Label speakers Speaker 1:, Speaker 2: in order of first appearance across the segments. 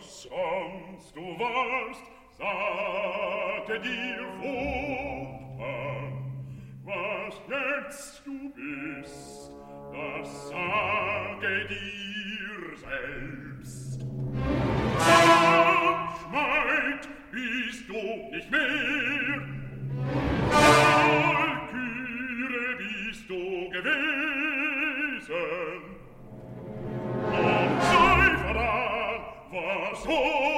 Speaker 1: sonst du warst, sagte dir Vogt an. Was jetzt du bist, das sage dir selbst. Abschmeid bist du nicht mehr, so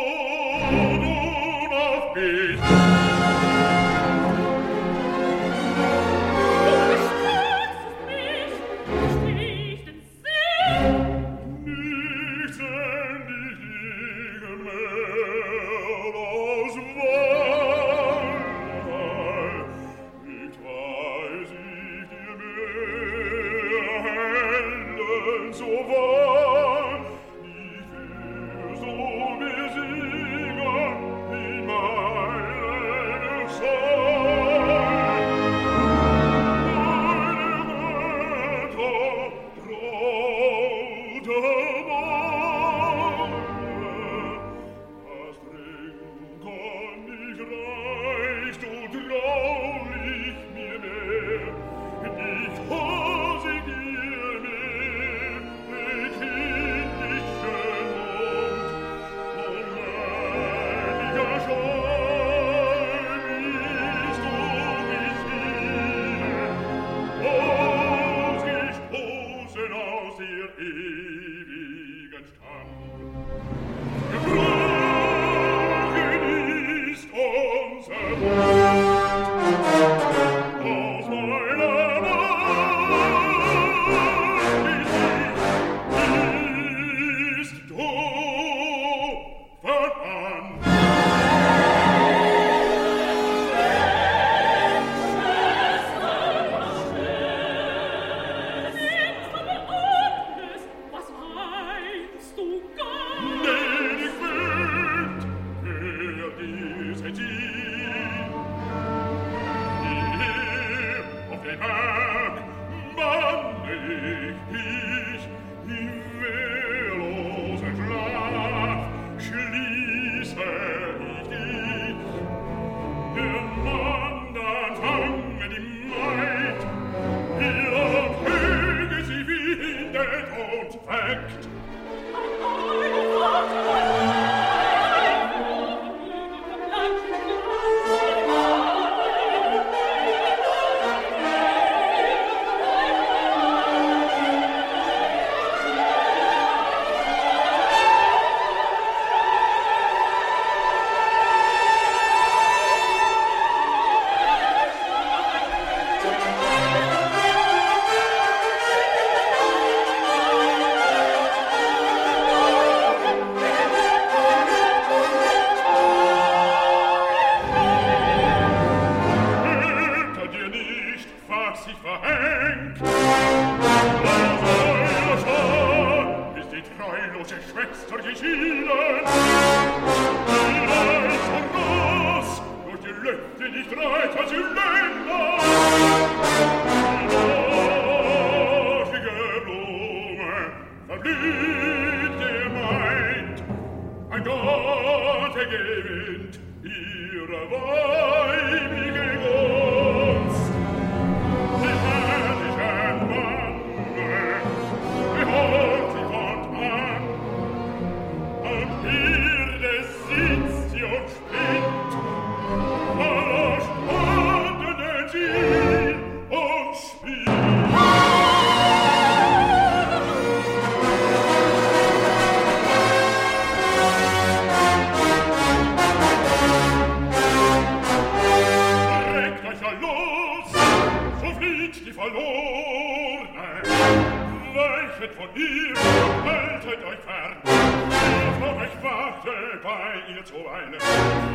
Speaker 1: weichet von ihr und haltet euch fern. Ihr vor euch wache bei ihr zu zuweilen,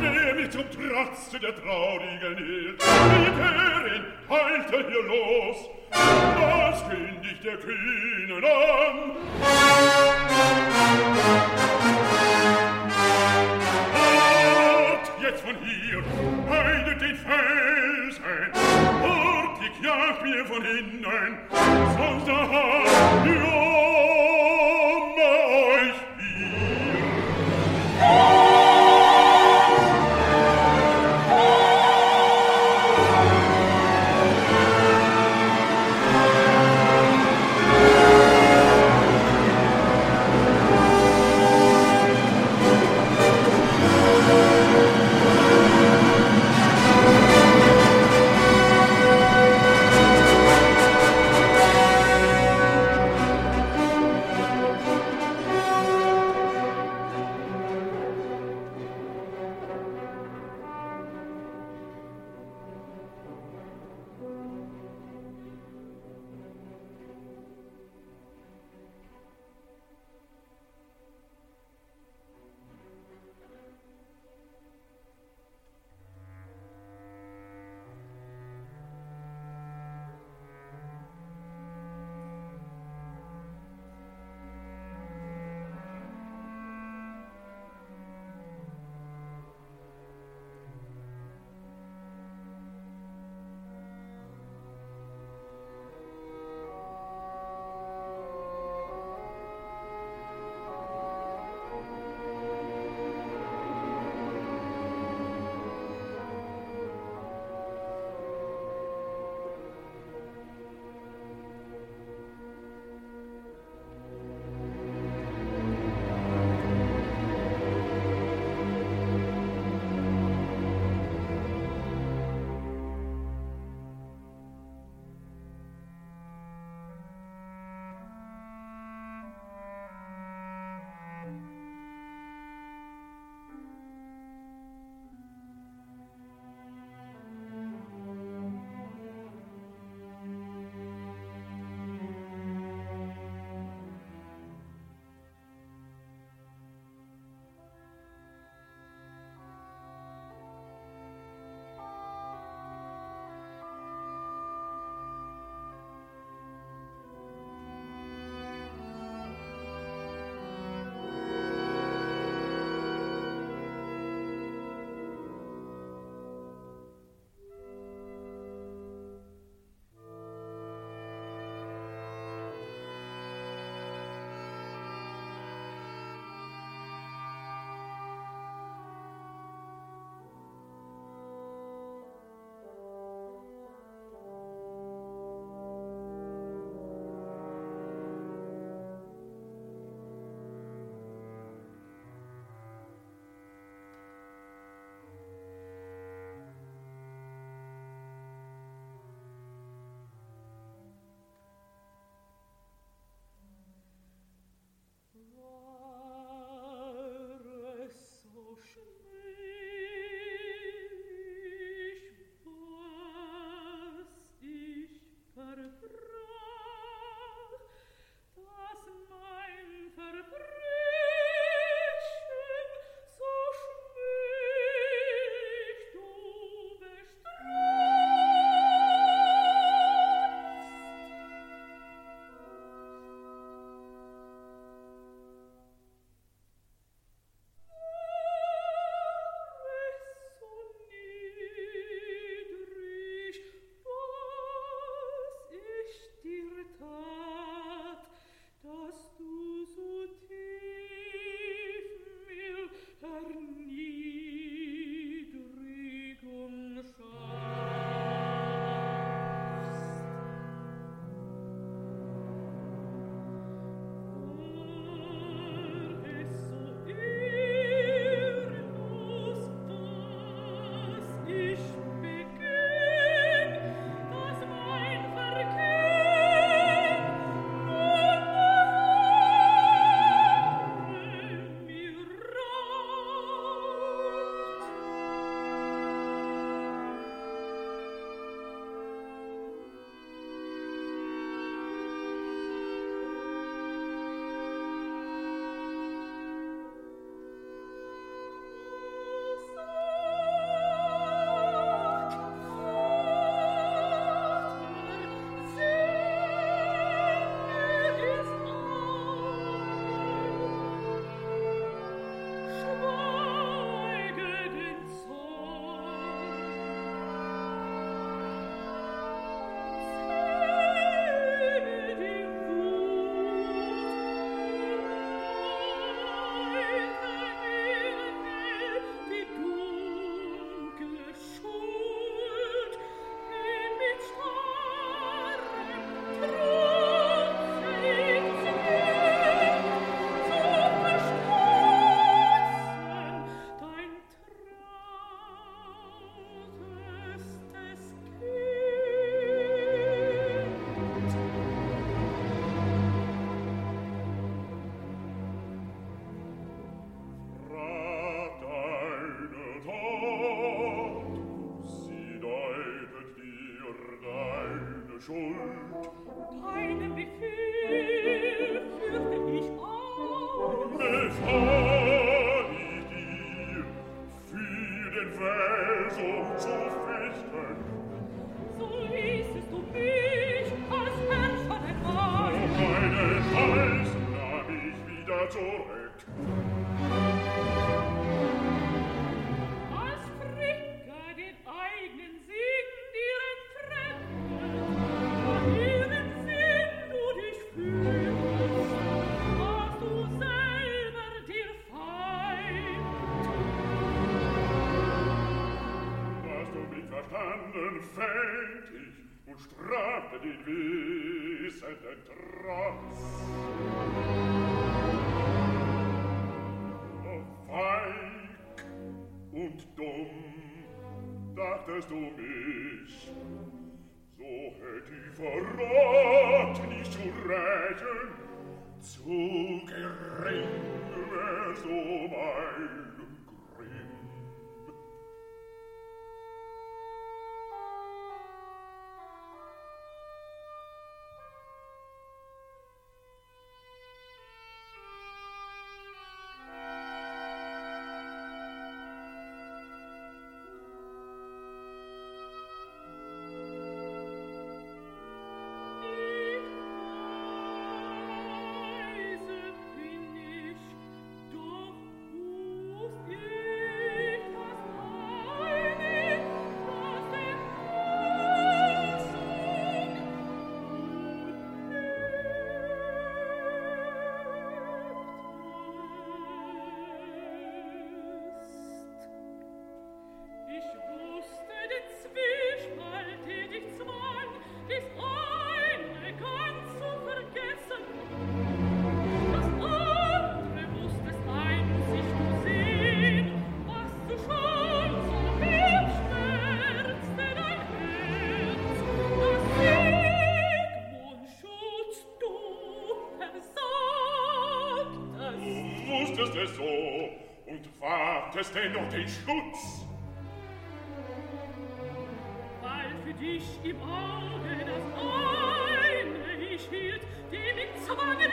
Speaker 1: wer mich zum Trotz der Traurigen hielt. Militärinn, haltet ihr los, das kündigt der Kühnen an. Fort jetzt von hier, heidet den Feind, Sag mir von innen, sonst der Hahn, verrat nicht zu regen, zu mein es dennoch den Schutz.
Speaker 2: Weil für dich im Auge das eine ich hielt, dem in Zwange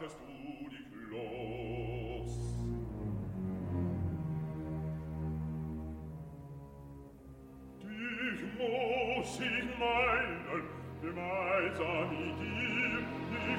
Speaker 1: kanntest tu dich los. Dich muss ich meinen, gemeinsam mit dir, die